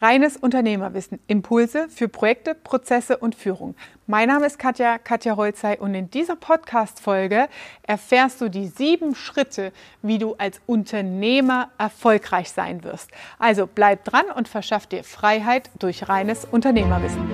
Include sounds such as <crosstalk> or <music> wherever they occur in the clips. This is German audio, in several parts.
Reines Unternehmerwissen. Impulse für Projekte, Prozesse und Führung. Mein Name ist Katja, Katja Holzei und in dieser Podcast-Folge erfährst du die sieben Schritte, wie du als Unternehmer erfolgreich sein wirst. Also bleib dran und verschaff dir Freiheit durch reines Unternehmerwissen.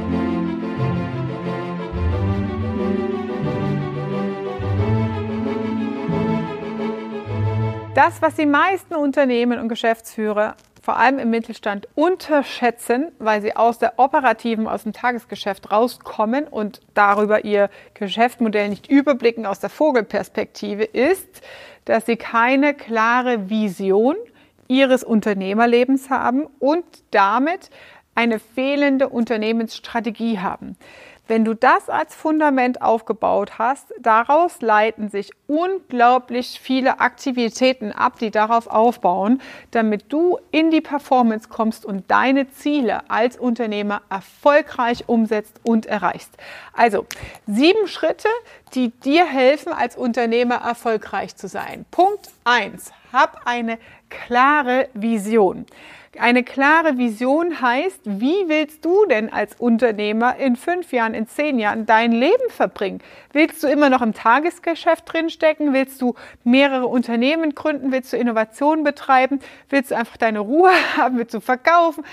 Das, was die meisten Unternehmen und Geschäftsführer vor allem im Mittelstand unterschätzen, weil sie aus der operativen, aus dem Tagesgeschäft rauskommen und darüber ihr Geschäftsmodell nicht überblicken aus der Vogelperspektive, ist, dass sie keine klare Vision ihres Unternehmerlebens haben und damit eine fehlende Unternehmensstrategie haben. Wenn du das als Fundament aufgebaut hast, daraus leiten sich unglaublich viele Aktivitäten ab, die darauf aufbauen, damit du in die Performance kommst und deine Ziele als Unternehmer erfolgreich umsetzt und erreichst. Also sieben Schritte, die dir helfen, als Unternehmer erfolgreich zu sein. Punkt eins: Hab eine klare Vision. Eine klare Vision heißt, wie willst du denn als Unternehmer in fünf Jahren, in zehn Jahren dein Leben verbringen? Willst du immer noch im Tagesgeschäft drinstecken? Willst du mehrere Unternehmen gründen? Willst du Innovationen betreiben? Willst du einfach deine Ruhe <laughs> haben? Willst du verkaufen?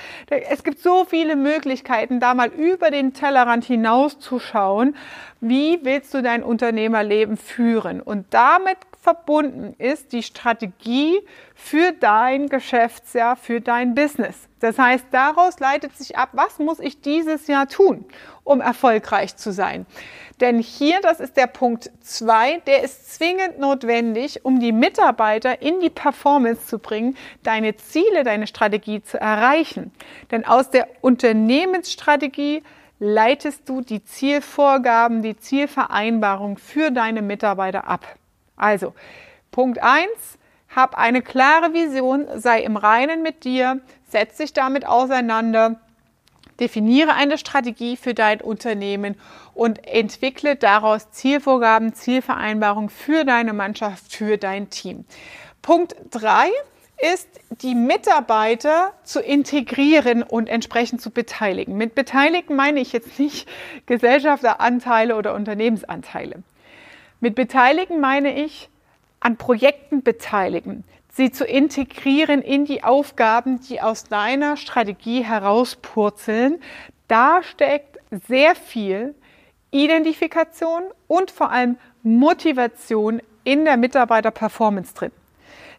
Es gibt so viele Möglichkeiten, da mal über den Tellerrand hinauszuschauen. Wie willst du dein Unternehmerleben führen? Und damit verbunden ist die Strategie für dein Geschäftsjahr, für dein Business. Das heißt, daraus leitet sich ab, was muss ich dieses Jahr tun, um erfolgreich zu sein. Denn hier, das ist der Punkt zwei, der ist zwingend notwendig, um die Mitarbeiter in die Performance zu bringen, deine Ziele, deine Strategie zu erreichen. Denn aus der Unternehmensstrategie leitest du die Zielvorgaben, die Zielvereinbarung für deine Mitarbeiter ab. Also, Punkt eins: hab eine klare Vision, sei im Reinen mit dir, setz dich damit auseinander, definiere eine Strategie für dein Unternehmen und entwickle daraus Zielvorgaben, Zielvereinbarungen für deine Mannschaft, für dein Team. Punkt drei ist, die Mitarbeiter zu integrieren und entsprechend zu beteiligen. Mit beteiligen meine ich jetzt nicht <laughs> Gesellschafteranteile oder Unternehmensanteile. Mit beteiligen meine ich an Projekten beteiligen, sie zu integrieren in die Aufgaben, die aus deiner Strategie herauspurzeln. Da steckt sehr viel Identifikation und vor allem Motivation in der Mitarbeiterperformance drin.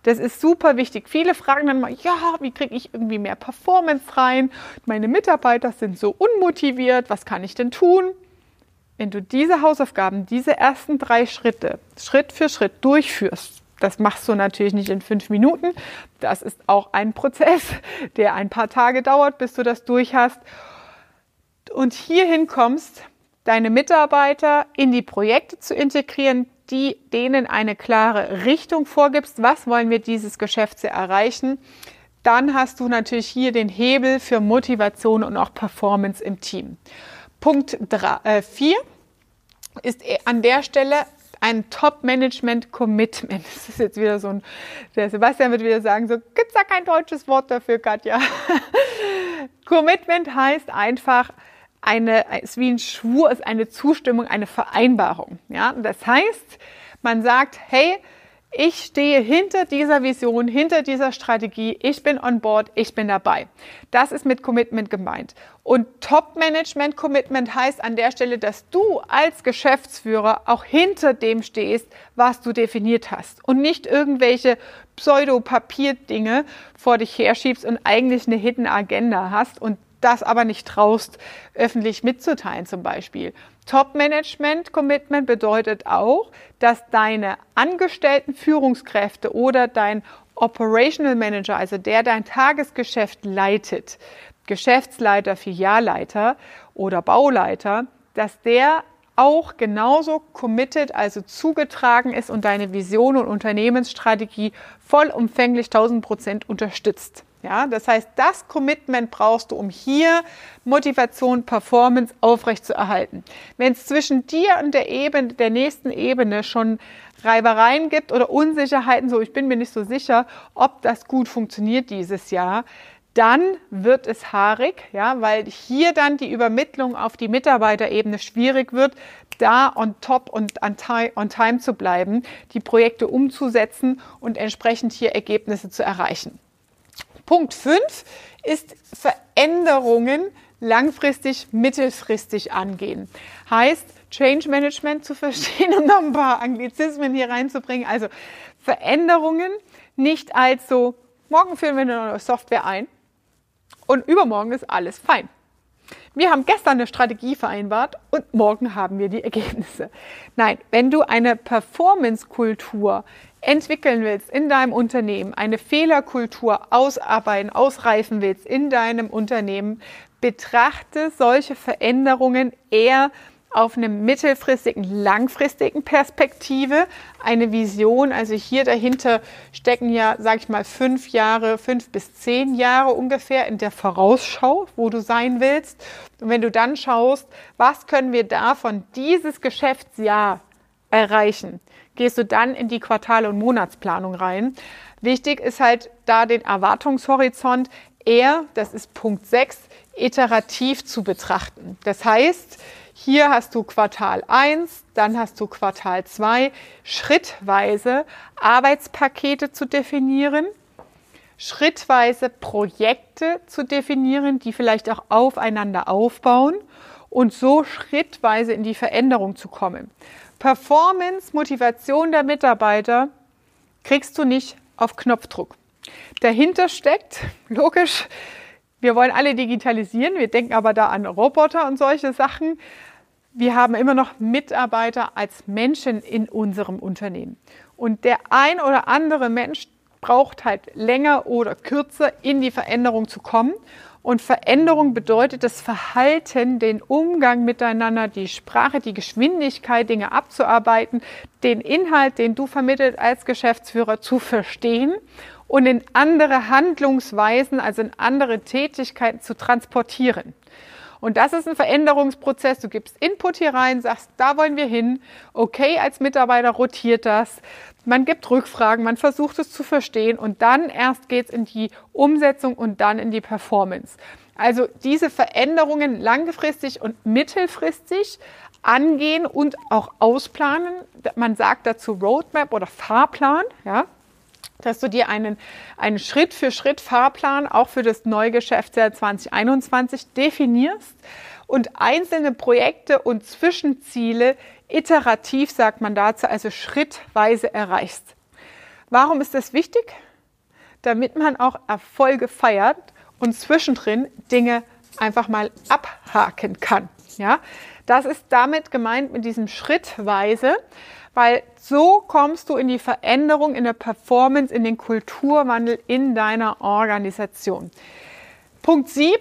Das ist super wichtig. Viele fragen dann mal, ja, wie kriege ich irgendwie mehr Performance rein? Meine Mitarbeiter sind so unmotiviert, was kann ich denn tun? Wenn du diese Hausaufgaben, diese ersten drei Schritte Schritt für Schritt durchführst, das machst du natürlich nicht in fünf Minuten. Das ist auch ein Prozess, <laughs> der ein paar Tage dauert, bis du das durch hast. Und hierhin kommst, deine Mitarbeiter in die Projekte zu integrieren, die denen eine klare Richtung vorgibst. Was wollen wir dieses Geschäftsjahr erreichen? Dann hast du natürlich hier den Hebel für Motivation und auch Performance im Team. Punkt 4 äh, ist an der Stelle ein Top-Management-Commitment. <laughs> Das ist jetzt wieder so ein, der Sebastian wird wieder sagen, so gibt's da kein deutsches Wort dafür, Katja. <laughs> Commitment heißt einfach, eine, ist wie ein Schwur, ist eine Zustimmung, eine Vereinbarung. Ja, das heißt, man sagt, hey, ich stehe hinter dieser Vision, hinter dieser Strategie, ich bin on board, ich bin dabei. Das ist mit Commitment gemeint. Und Top-Management-Commitment heißt an der Stelle, dass du als Geschäftsführer auch hinter dem stehst, was du definiert hast und nicht irgendwelche Pseudo-Papierdinge vor dich herschiebst und eigentlich eine Hidden Agenda hast und das aber nicht traust, öffentlich mitzuteilen zum Beispiel. Top-Management-Commitment bedeutet auch, dass deine angestellten Führungskräfte oder dein Operational Manager, also der dein Tagesgeschäft leitet, Geschäftsleiter, Filialleiter oder Bauleiter, dass der auch genauso committed, also zugetragen ist und deine Vision und Unternehmensstrategie vollumfänglich 1000 Prozent unterstützt. Ja, das heißt, das Commitment brauchst du, um hier Motivation, Performance aufrechtzuerhalten. Wenn es zwischen dir und der Ebene, der nächsten Ebene schon Reibereien gibt oder Unsicherheiten, so ich bin mir nicht so sicher, ob das gut funktioniert dieses Jahr, dann wird es haarig, ja, weil hier dann die Übermittlung auf die Mitarbeiterebene schwierig wird, da on top und on time zu bleiben, die Projekte umzusetzen und entsprechend hier Ergebnisse zu erreichen. Punkt 5 ist Veränderungen langfristig, mittelfristig angehen. Heißt, Change Management zu verstehen und <laughs> noch ein paar Anglizismen hier reinzubringen. Also Veränderungen nicht als so, morgen führen wir eine neue Software ein und übermorgen ist alles fein. Wir haben gestern eine Strategie vereinbart und morgen haben wir die Ergebnisse. Nein, wenn du eine Performance-Kultur entwickeln willst in deinem Unternehmen, eine Fehlerkultur ausarbeiten, ausreifen willst in deinem Unternehmen, betrachte solche Veränderungen eher auf eine mittelfristigen, langfristigen Perspektive, eine Vision. Also hier dahinter stecken ja, sag ich mal, fünf Jahre, fünf bis zehn Jahre ungefähr in der Vorausschau, wo du sein willst. Und wenn du dann schaust, was können wir davon dieses Geschäftsjahr erreichen, gehst du dann in die Quartal- und Monatsplanung rein. Wichtig ist halt da den Erwartungshorizont eher, das ist Punkt 6, iterativ zu betrachten. Das heißt, hier hast du Quartal 1, dann hast du Quartal 2, schrittweise Arbeitspakete zu definieren, schrittweise Projekte zu definieren, die vielleicht auch aufeinander aufbauen und so schrittweise in die Veränderung zu kommen. Performance, Motivation der Mitarbeiter kriegst du nicht auf Knopfdruck. Dahinter steckt, <laughs> logisch, wir wollen alle digitalisieren, wir denken aber da an Roboter und solche Sachen. Wir haben immer noch Mitarbeiter als Menschen in unserem Unternehmen. Und der ein oder andere Mensch braucht halt länger oder kürzer in die Veränderung zu kommen. Und Veränderung bedeutet das Verhalten, den Umgang miteinander, die Sprache, die Geschwindigkeit, Dinge abzuarbeiten, den Inhalt, den du vermittelt als Geschäftsführer zu verstehen und in andere Handlungsweisen, also in andere Tätigkeiten zu transportieren. Und das ist ein Veränderungsprozess. Du gibst Input hier rein, sagst, da wollen wir hin. Okay, als Mitarbeiter rotiert das. Man gibt Rückfragen, man versucht es zu verstehen und dann erst geht es in die Umsetzung und dann in die Performance. Also diese Veränderungen langfristig und mittelfristig angehen und auch ausplanen. Man sagt dazu Roadmap oder Fahrplan, ja dass du dir einen, einen Schritt für Schritt Fahrplan auch für das neue Geschäftsjahr 2021 definierst und einzelne Projekte und Zwischenziele iterativ, sagt man dazu, also schrittweise erreichst. Warum ist das wichtig? Damit man auch Erfolge feiert und zwischendrin Dinge einfach mal abhaken kann. Ja, das ist damit gemeint mit diesem schrittweise weil so kommst du in die Veränderung, in der Performance, in den Kulturwandel in deiner Organisation. Punkt 7.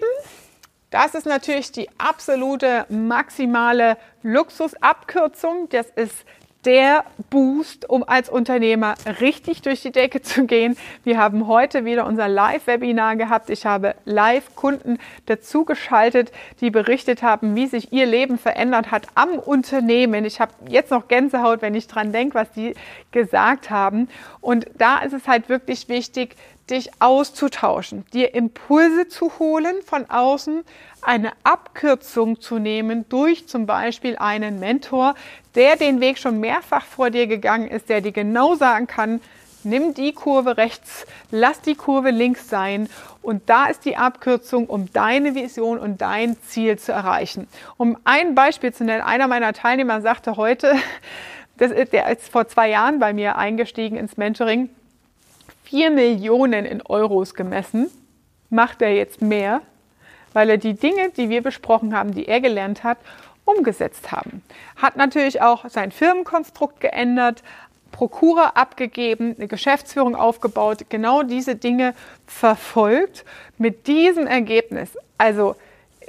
Das ist natürlich die absolute maximale Luxusabkürzung. Das ist der Boost, um als Unternehmer richtig durch die Decke zu gehen. Wir haben heute wieder unser Live-Webinar gehabt. Ich habe Live-Kunden dazugeschaltet, die berichtet haben, wie sich ihr Leben verändert hat am Unternehmen. Ich habe jetzt noch Gänsehaut, wenn ich dran denke, was die gesagt haben. Und da ist es halt wirklich wichtig, dich auszutauschen, dir Impulse zu holen von außen, eine Abkürzung zu nehmen durch zum Beispiel einen Mentor, der den Weg schon mehrfach vor dir gegangen ist, der dir genau sagen kann, nimm die Kurve rechts, lass die Kurve links sein und da ist die Abkürzung, um deine Vision und dein Ziel zu erreichen. Um ein Beispiel zu nennen, einer meiner Teilnehmer sagte heute, <laughs> das der ist vor zwei Jahren bei mir eingestiegen ins Mentoring, 4 Millionen in Euros gemessen, macht er jetzt mehr, weil er die Dinge, die wir besprochen haben, die er gelernt hat, umgesetzt haben. Hat natürlich auch sein Firmenkonstrukt geändert, Prokura abgegeben, eine Geschäftsführung aufgebaut, genau diese Dinge verfolgt mit diesem Ergebnis. Also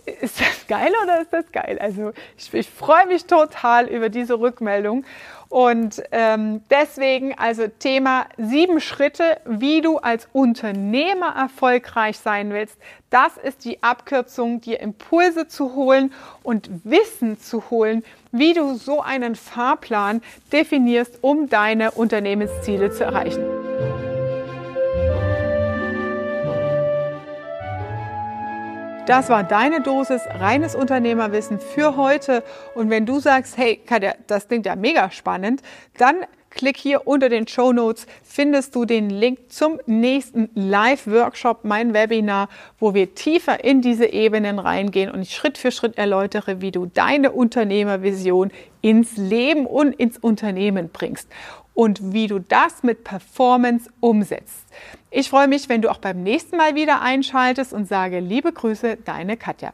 ist das geil oder ist das geil? Also ich, ich freue mich total über diese Rückmeldung und ähm, deswegen also Thema sieben Schritte, wie du als Unternehmer erfolgreich sein willst. Das ist die Abkürzung, dir Impulse zu holen und Wissen zu holen, wie du so einen Fahrplan definierst, um deine Unternehmensziele zu erreichen. Das war deine Dosis reines Unternehmerwissen für heute. Und wenn du sagst, hey, Katja, das klingt ja mega spannend, dann Klick hier unter den Show Notes, findest du den Link zum nächsten Live-Workshop, mein Webinar, wo wir tiefer in diese Ebenen reingehen und ich Schritt für Schritt erläutere, wie du deine Unternehmervision ins Leben und ins Unternehmen bringst und wie du das mit Performance umsetzt. Ich freue mich, wenn du auch beim nächsten Mal wieder einschaltest und sage liebe Grüße, deine Katja.